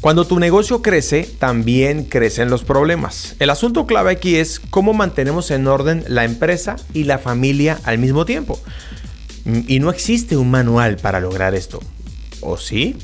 Cuando tu negocio crece, también crecen los problemas. El asunto clave aquí es cómo mantenemos en orden la empresa y la familia al mismo tiempo. Y no existe un manual para lograr esto. ¿O sí?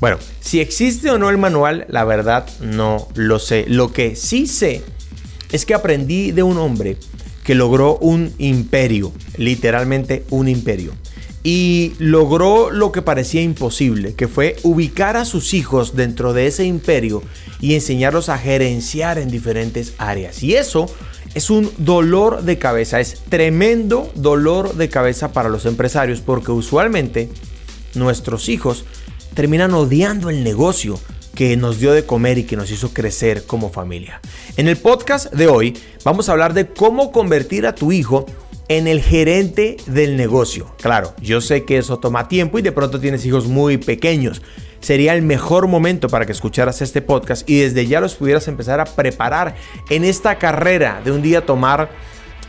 Bueno, si existe o no el manual, la verdad no lo sé. Lo que sí sé es que aprendí de un hombre que logró un imperio, literalmente un imperio y logró lo que parecía imposible, que fue ubicar a sus hijos dentro de ese imperio y enseñarlos a gerenciar en diferentes áreas. Y eso es un dolor de cabeza, es tremendo dolor de cabeza para los empresarios porque usualmente nuestros hijos terminan odiando el negocio que nos dio de comer y que nos hizo crecer como familia. En el podcast de hoy vamos a hablar de cómo convertir a tu hijo en el gerente del negocio. Claro, yo sé que eso toma tiempo y de pronto tienes hijos muy pequeños. Sería el mejor momento para que escucharas este podcast y desde ya los pudieras empezar a preparar en esta carrera de un día tomar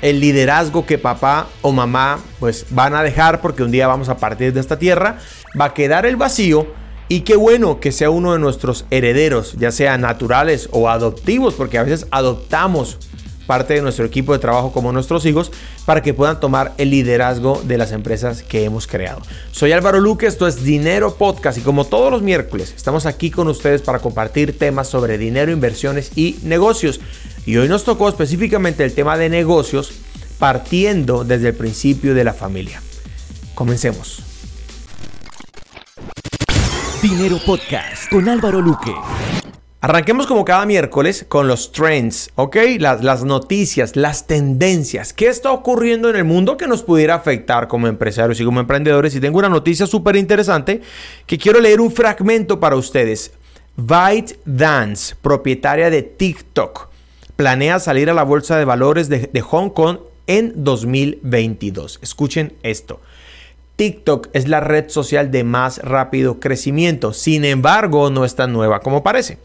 el liderazgo que papá o mamá pues van a dejar porque un día vamos a partir de esta tierra, va a quedar el vacío y qué bueno que sea uno de nuestros herederos, ya sea naturales o adoptivos, porque a veces adoptamos parte de nuestro equipo de trabajo como nuestros hijos para que puedan tomar el liderazgo de las empresas que hemos creado. Soy Álvaro Luque, esto es Dinero Podcast y como todos los miércoles estamos aquí con ustedes para compartir temas sobre dinero, inversiones y negocios. Y hoy nos tocó específicamente el tema de negocios partiendo desde el principio de la familia. Comencemos. Dinero Podcast con Álvaro Luque. Arranquemos como cada miércoles con los trends, ¿ok? Las, noticias, las tendencias. ¿Qué está ocurriendo en el mundo que nos pudiera afectar como empresarios y como emprendedores? Y tengo una noticia súper interesante que quiero leer un fragmento para ustedes. Dance, propietaria de TikTok, planea salir a la bolsa de valores de, de Hong Kong en 2022. Escuchen esto. TikTok es la red social de más rápido crecimiento, sin embargo no es tan nueva como parece.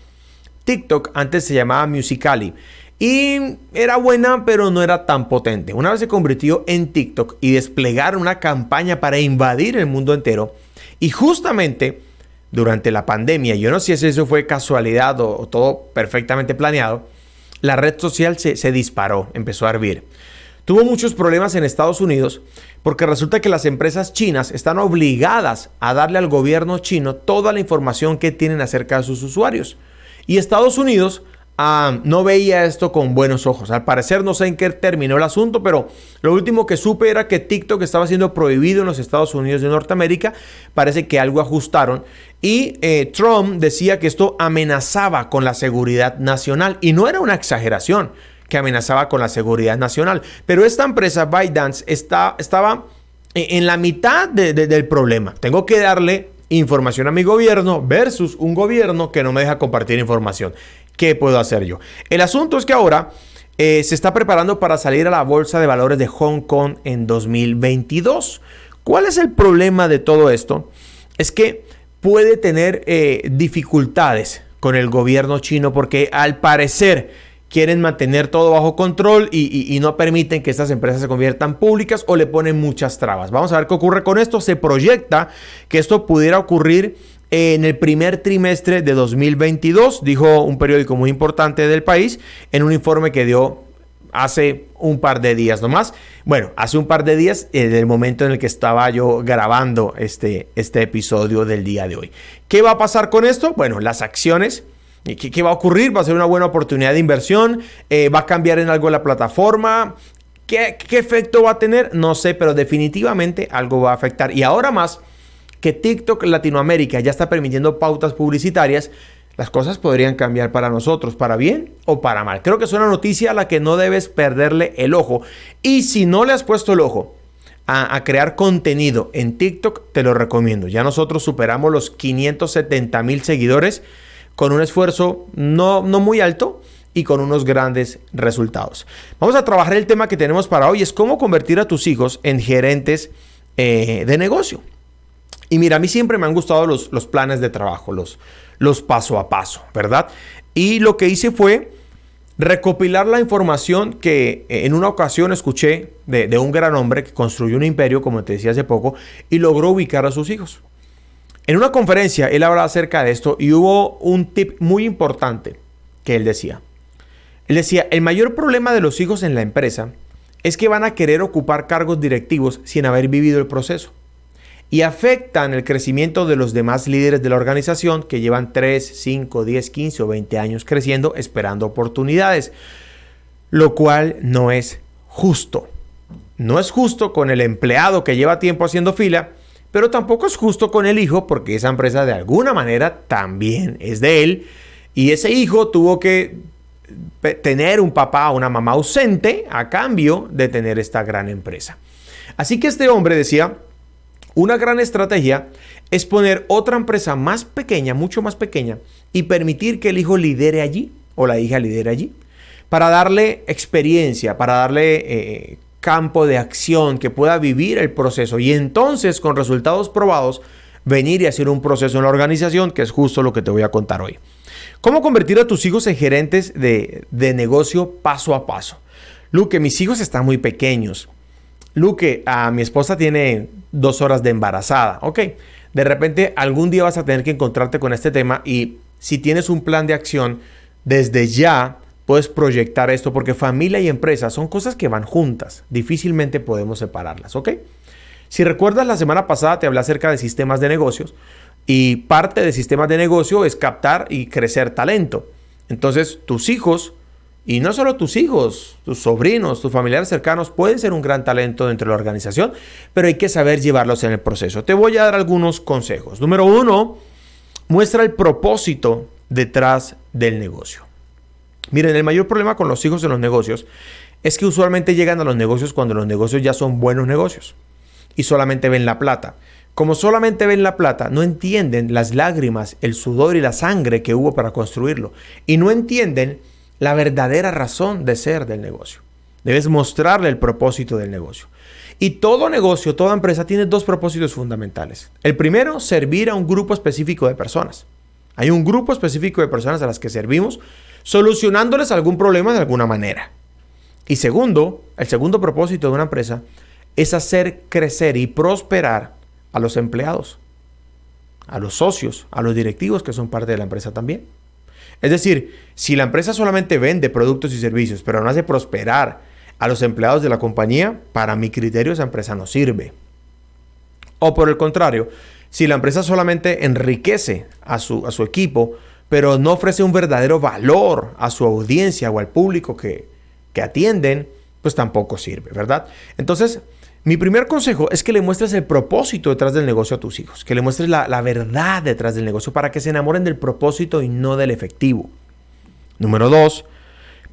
TikTok antes se llamaba Musicali y era buena, pero no era tan potente. Una vez se convirtió en TikTok y desplegaron una campaña para invadir el mundo entero. Y justamente durante la pandemia, yo no sé si eso fue casualidad o, todo perfectamente planeado, la red social se, se disparó, empezó a hervir. Tuvo muchos problemas en Estados Unidos porque resulta que las empresas chinas están obligadas a darle al gobierno chino toda la información que tienen acerca de sus usuarios. Y Estados Unidos ah, no veía esto con buenos ojos. Al parecer no sé en qué terminó el asunto, pero lo último que supe era que TikTok estaba siendo prohibido en los Estados Unidos de Norteamérica. Parece que algo ajustaron. Y eh, Trump decía que esto amenazaba con la seguridad nacional. Y no era una exageración que amenazaba con la seguridad nacional. Pero esta empresa, ByteDance, está, estaba en la mitad del problema. Tengo que darle información a mi gobierno versus un gobierno que no me deja compartir información. ¿Qué puedo hacer yo? El asunto es que ahora eh, se está preparando para salir a la bolsa de valores de Hong Kong en 2022. ¿Cuál es el problema de todo esto? Es que puede tener eh, dificultades con el gobierno chino porque al parecer quieren mantener todo bajo control y, no permiten que estas empresas se conviertan públicas o le ponen muchas trabas. Vamos a ver qué ocurre con esto. Se proyecta que esto pudiera ocurrir en el primer trimestre de 2022, dijo un periódico muy importante del país en un informe que dio hace un par de días nomás. Bueno, hace un par de días, en el momento en el que estaba yo grabando este, este episodio del día de hoy. ¿Qué va a pasar con esto? Bueno, las acciones ¿Qué, va a ocurrir? ¿Va a ser una buena oportunidad de inversión? Eh, ¿Va a cambiar en algo la plataforma? ¿Qué, ¿Qué efecto va a tener? No sé, pero definitivamente algo va a afectar. Y ahora más que TikTok Latinoamérica ya está permitiendo pautas publicitarias, las cosas podrían cambiar para nosotros, para bien o para mal. Creo que es una noticia a la que no debes perderle el ojo. Y si no le has puesto el ojo a, crear contenido en TikTok, te lo recomiendo. Ya nosotros superamos los 570 mil seguidores con un esfuerzo no, no muy alto y con unos grandes resultados. Vamos a trabajar el tema que tenemos para hoy, es cómo convertir a tus hijos en gerentes eh, de negocio. Y mira, a mí siempre me han gustado los, los planes de trabajo, los, los paso a paso, ¿verdad? Y lo que hice fue recopilar la información que en una ocasión escuché de, de, un gran hombre que construyó un imperio, como te decía hace poco, y logró ubicar a sus hijos. En una conferencia él hablaba acerca de esto y hubo un tip muy importante que él decía. Él decía, el mayor problema de los hijos en la empresa es que van a querer ocupar cargos directivos sin haber vivido el proceso y afectan el crecimiento de los demás líderes de la organización que llevan 3, 5, 10, 15 o 20 años creciendo esperando oportunidades, lo cual no es justo. No es justo con el empleado que lleva tiempo haciendo fila pero tampoco es justo con el hijo porque esa empresa de alguna manera también es de él y ese hijo tuvo que tener un papá o una mamá ausente a cambio de tener esta gran empresa. Así que este hombre decía, una gran estrategia es poner otra empresa más pequeña, mucho más pequeña, y permitir que el hijo lidere allí o la hija lidere allí, para darle experiencia, para darle eh, campo de acción que pueda vivir el proceso y entonces con resultados probados venir y hacer un proceso en la organización, que es justo lo que te voy a contar hoy. ¿Cómo convertir a tus hijos en gerentes de, de negocio paso a paso? Luque, mis hijos están muy pequeños. Luque, a mi esposa tiene dos horas de embarazada. Ok, de repente algún día vas a tener que encontrarte con este tema y si tienes un plan de acción, desde ya puedes proyectar esto porque familia y empresa son cosas que van juntas. Difícilmente podemos separarlas, ¿ok? Si recuerdas, la semana pasada te hablé acerca de sistemas de negocios y parte de sistemas de negocio es captar y crecer talento. Entonces, tus hijos, y no solo tus hijos, tus sobrinos, tus familiares cercanos, pueden ser un gran talento dentro de la organización, pero hay que saber llevarlos en el proceso. Te voy a dar algunos consejos. Número uno, muestra el propósito detrás del negocio. Miren, el mayor problema con los hijos en los negocios es que usualmente llegan a los negocios cuando los negocios ya son buenos negocios y solamente ven la plata. Como solamente ven la plata, no entienden las lágrimas, el sudor y la sangre que hubo para construirlo. Y no entienden la verdadera razón de ser del negocio. Debes mostrarle el propósito del negocio. Y todo negocio, toda empresa tiene dos propósitos fundamentales. El primero, servir a un grupo específico de personas. Hay un grupo específico de personas a las que servimos solucionándoles algún problema de alguna manera. Y segundo, el segundo propósito de una empresa es hacer crecer y prosperar a los empleados, a los socios, a los directivos que son parte de la empresa también. Es decir, si la empresa solamente vende productos y servicios, pero no hace prosperar a los empleados de la compañía, para mi criterio esa empresa no sirve. O por el contrario, si la empresa solamente enriquece a su, a su equipo, pero no ofrece un verdadero valor a su audiencia o al público que, atienden, pues tampoco sirve, ¿verdad? Entonces, mi primer consejo es que le muestres el propósito detrás del negocio a tus hijos, que le muestres la, la, verdad detrás del negocio para que se enamoren del propósito y no del efectivo. Número dos,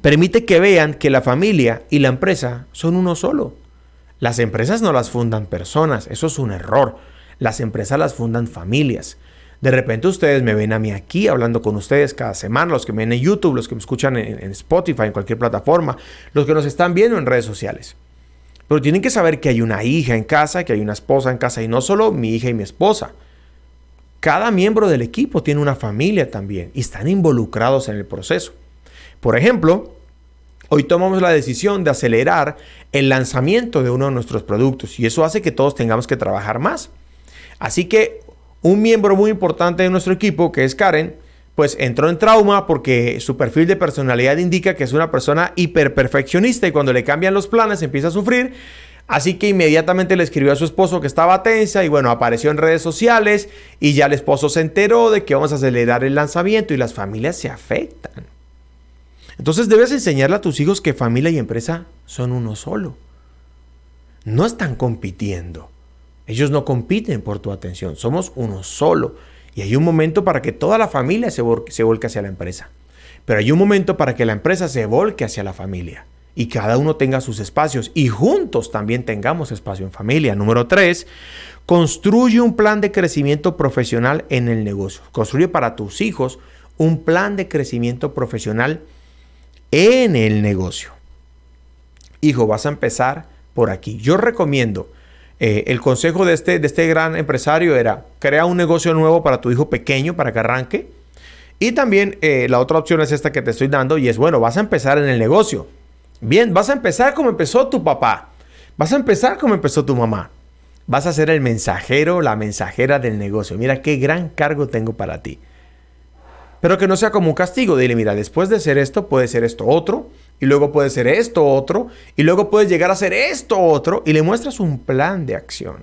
permite que vean que la familia y la empresa son uno solo. Las empresas no las fundan personas, eso es un error. Las empresas las fundan familias. De repente ustedes me ven a mí aquí hablando con ustedes cada semana, los que me ven en YouTube, los que me escuchan en, Spotify, en cualquier plataforma, los que nos están viendo en redes sociales. Pero tienen que saber que hay una hija en casa, que hay una esposa en casa y no solo mi hija y mi esposa. Cada miembro del equipo tiene una familia también y están involucrados en el proceso. Por ejemplo, hoy tomamos la decisión de acelerar el lanzamiento de uno de nuestros productos y eso hace que todos tengamos que trabajar más. Así que un miembro muy importante de nuestro equipo, que es Karen, pues entró en trauma porque su perfil de personalidad indica que es una persona hiperperfeccionista y cuando le cambian los planes empieza a sufrir. Así que inmediatamente le escribió a su esposo que estaba tensa y bueno, apareció en redes sociales y ya el esposo se enteró de que vamos a acelerar el lanzamiento y las familias se afectan. Entonces debes enseñarle a tus hijos que familia y empresa son uno solo. No están compitiendo. Ellos no compiten por tu atención, somos uno solo. Y hay un momento para que toda la familia se, volque hacia la empresa. Pero hay un momento para que la empresa se volque hacia la familia. Y cada uno tenga sus espacios. Y juntos también tengamos espacio en familia. Número tres, construye un plan de crecimiento profesional en el negocio. Construye para tus hijos un plan de crecimiento profesional en el negocio. Hijo, vas a empezar por aquí. Yo recomiendo eh, el consejo de este, de este gran empresario era, crea un negocio nuevo para tu hijo pequeño para que arranque. Y también eh, la otra opción es esta que te estoy dando y es, bueno, vas a empezar en el negocio. Bien, vas a empezar como empezó tu papá. Vas a empezar como empezó tu mamá. Vas a ser el mensajero, la mensajera del negocio. Mira qué gran cargo tengo para ti. Pero que no sea como un castigo. Dile, mira, después de hacer esto, puede ser esto otro. Y luego puede ser esto otro. Y luego puedes llegar a hacer esto otro. Y le muestras un plan de acción.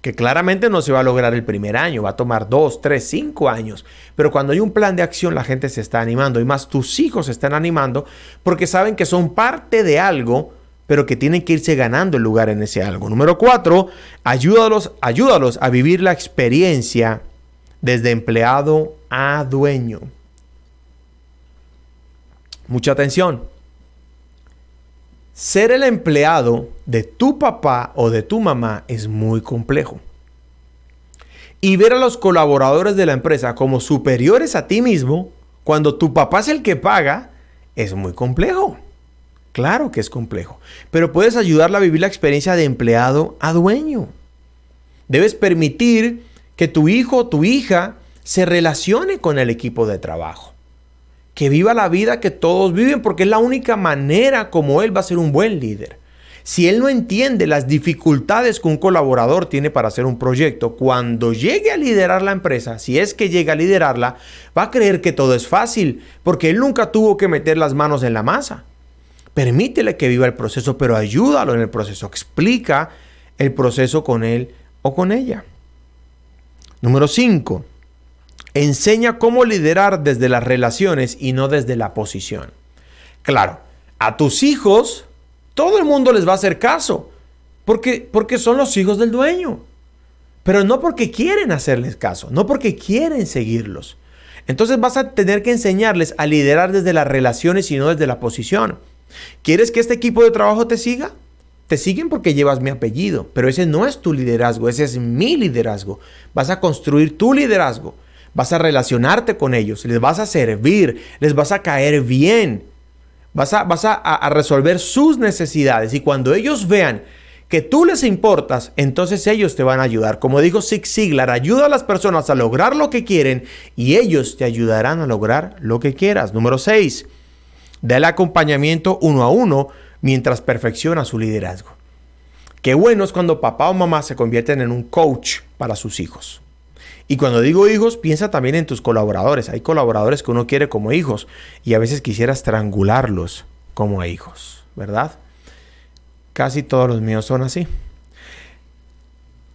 Que claramente no se va a lograr el primer año. Va a tomar dos, tres, cinco años. Pero cuando hay un plan de acción, la gente se está animando. Y más tus hijos se están animando porque saben que son parte de algo pero que tienen que irse ganando el lugar en ese algo. Número cuatro, ayúdalos, ayúdalos a vivir la experiencia desde empleado a dueño. Mucha atención. Ser el empleado de tu papá o de tu mamá es muy complejo. Y ver a los colaboradores de la empresa como superiores a ti mismo, cuando tu papá es el que paga, es muy complejo. Claro que es complejo, pero puedes ayudarla a vivir la experiencia de empleado a dueño. Debes permitir que tu hijo o tu hija se relacione con el equipo de trabajo. Que viva la vida que todos viven porque es la única manera como él va a ser un buen líder. Si él no entiende las dificultades que un colaborador tiene para hacer un proyecto, cuando llegue a liderar la empresa, si es que llega a liderarla, va a creer que todo es fácil porque él nunca tuvo que meter las manos en la masa. Permítele que viva el proceso, pero ayúdalo en el proceso. Explica el proceso con él o con ella. Número 5. Enseña cómo liderar desde las relaciones y no desde la posición. Claro, a tus hijos todo el mundo les va a hacer caso, porque, porque son los hijos del dueño. Pero no porque quieren hacerles caso, no porque quieren seguirlos. Entonces vas a tener que enseñarles a liderar desde las relaciones y no desde la posición. ¿Quieres que este equipo de trabajo te siga? Te siguen porque llevas mi apellido, pero ese no es tu liderazgo, ese es mi liderazgo. Vas a construir tu liderazgo, vas a relacionarte con ellos, les vas a servir, les vas a caer bien, vas a, vas a, resolver sus necesidades y cuando ellos vean que tú les importas, entonces ellos te van a ayudar. Como dijo Zig Ziglar, ayuda a las personas a lograr lo que quieren y ellos te ayudarán a lograr lo que quieras. Número 6 da el acompañamiento uno a uno mientras perfecciona su liderazgo. Qué bueno es cuando papá o mamá se convierten en un coach para sus hijos. Y cuando digo hijos, piensa también en tus colaboradores. Hay colaboradores que uno quiere como hijos y a veces quisiera estrangularlos como hijos, ¿verdad? Casi todos los míos son así.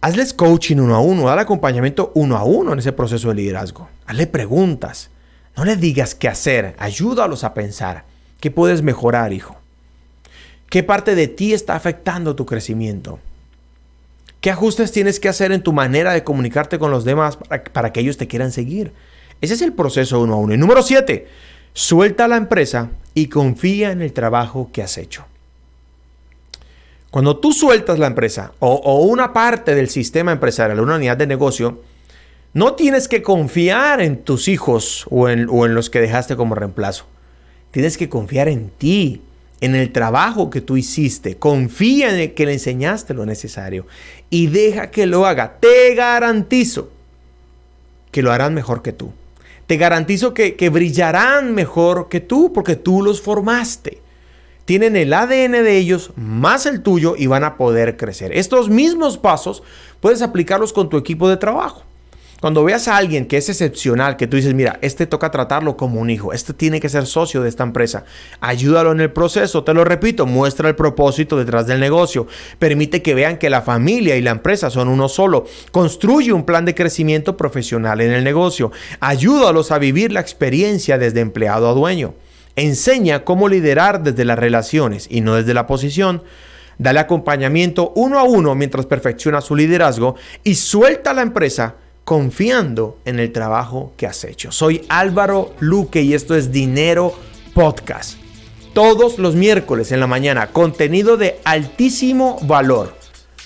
Hazles coaching uno a uno, dale acompañamiento uno a uno en ese proceso de liderazgo. Hazle preguntas. No le digas qué hacer, ayúdalos a pensar. ¿Qué puedes mejorar, hijo? ¿Qué parte de ti está afectando tu crecimiento? ¿Qué ajustes tienes que hacer en tu manera de comunicarte con los demás para, que ellos te quieran seguir? Ese es el proceso uno a uno. Y número siete, suelta la empresa y confía en el trabajo que has hecho. Cuando tú sueltas la empresa o, o una parte del sistema empresarial, una unidad de negocio, no tienes que confiar en tus hijos o en, o en los que dejaste como reemplazo. Tienes que confiar en ti, en el trabajo que tú hiciste. Confía en que le enseñaste lo necesario y deja que lo haga. Te garantizo que lo harán mejor que tú. Te garantizo que, que brillarán mejor que tú porque tú los formaste. Tienen el ADN de ellos más el tuyo y van a poder crecer. Estos mismos pasos puedes aplicarlos con tu equipo de trabajo. Cuando veas a alguien que es excepcional, que tú dices, mira, este toca tratarlo como un hijo, este tiene que ser socio de esta empresa, ayúdalo en el proceso, te lo repito, muestra el propósito detrás del negocio, permite que vean que la familia y la empresa son uno solo, construye un plan de crecimiento profesional en el negocio, ayúdalos a vivir la experiencia desde empleado a dueño, enseña cómo liderar desde las relaciones y no desde la posición, dale acompañamiento uno a uno mientras perfecciona su liderazgo y suelta la empresa confiando en el trabajo que has hecho. Soy Álvaro Luque y esto es Dinero Podcast. Todos los miércoles en la mañana, contenido de altísimo valor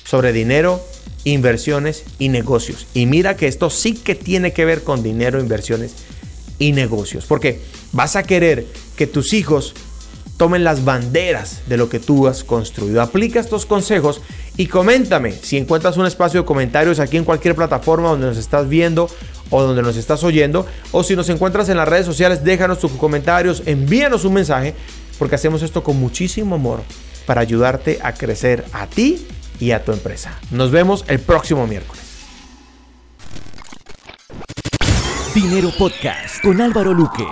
sobre dinero, inversiones y negocios. Y mira que esto sí que tiene que ver con dinero, inversiones y negocios. Porque vas a querer que tus hijos tomen las banderas de lo que tú has construido. Aplica estos consejos y coméntame si encuentras un espacio de comentarios aquí en cualquier plataforma donde nos estás viendo o donde nos estás oyendo. O si nos encuentras en las redes sociales, déjanos tus comentarios, envíanos un mensaje, porque hacemos esto con muchísimo amor para ayudarte a crecer a ti y a tu empresa. Nos vemos el próximo miércoles. Dinero Podcast con Álvaro Luque.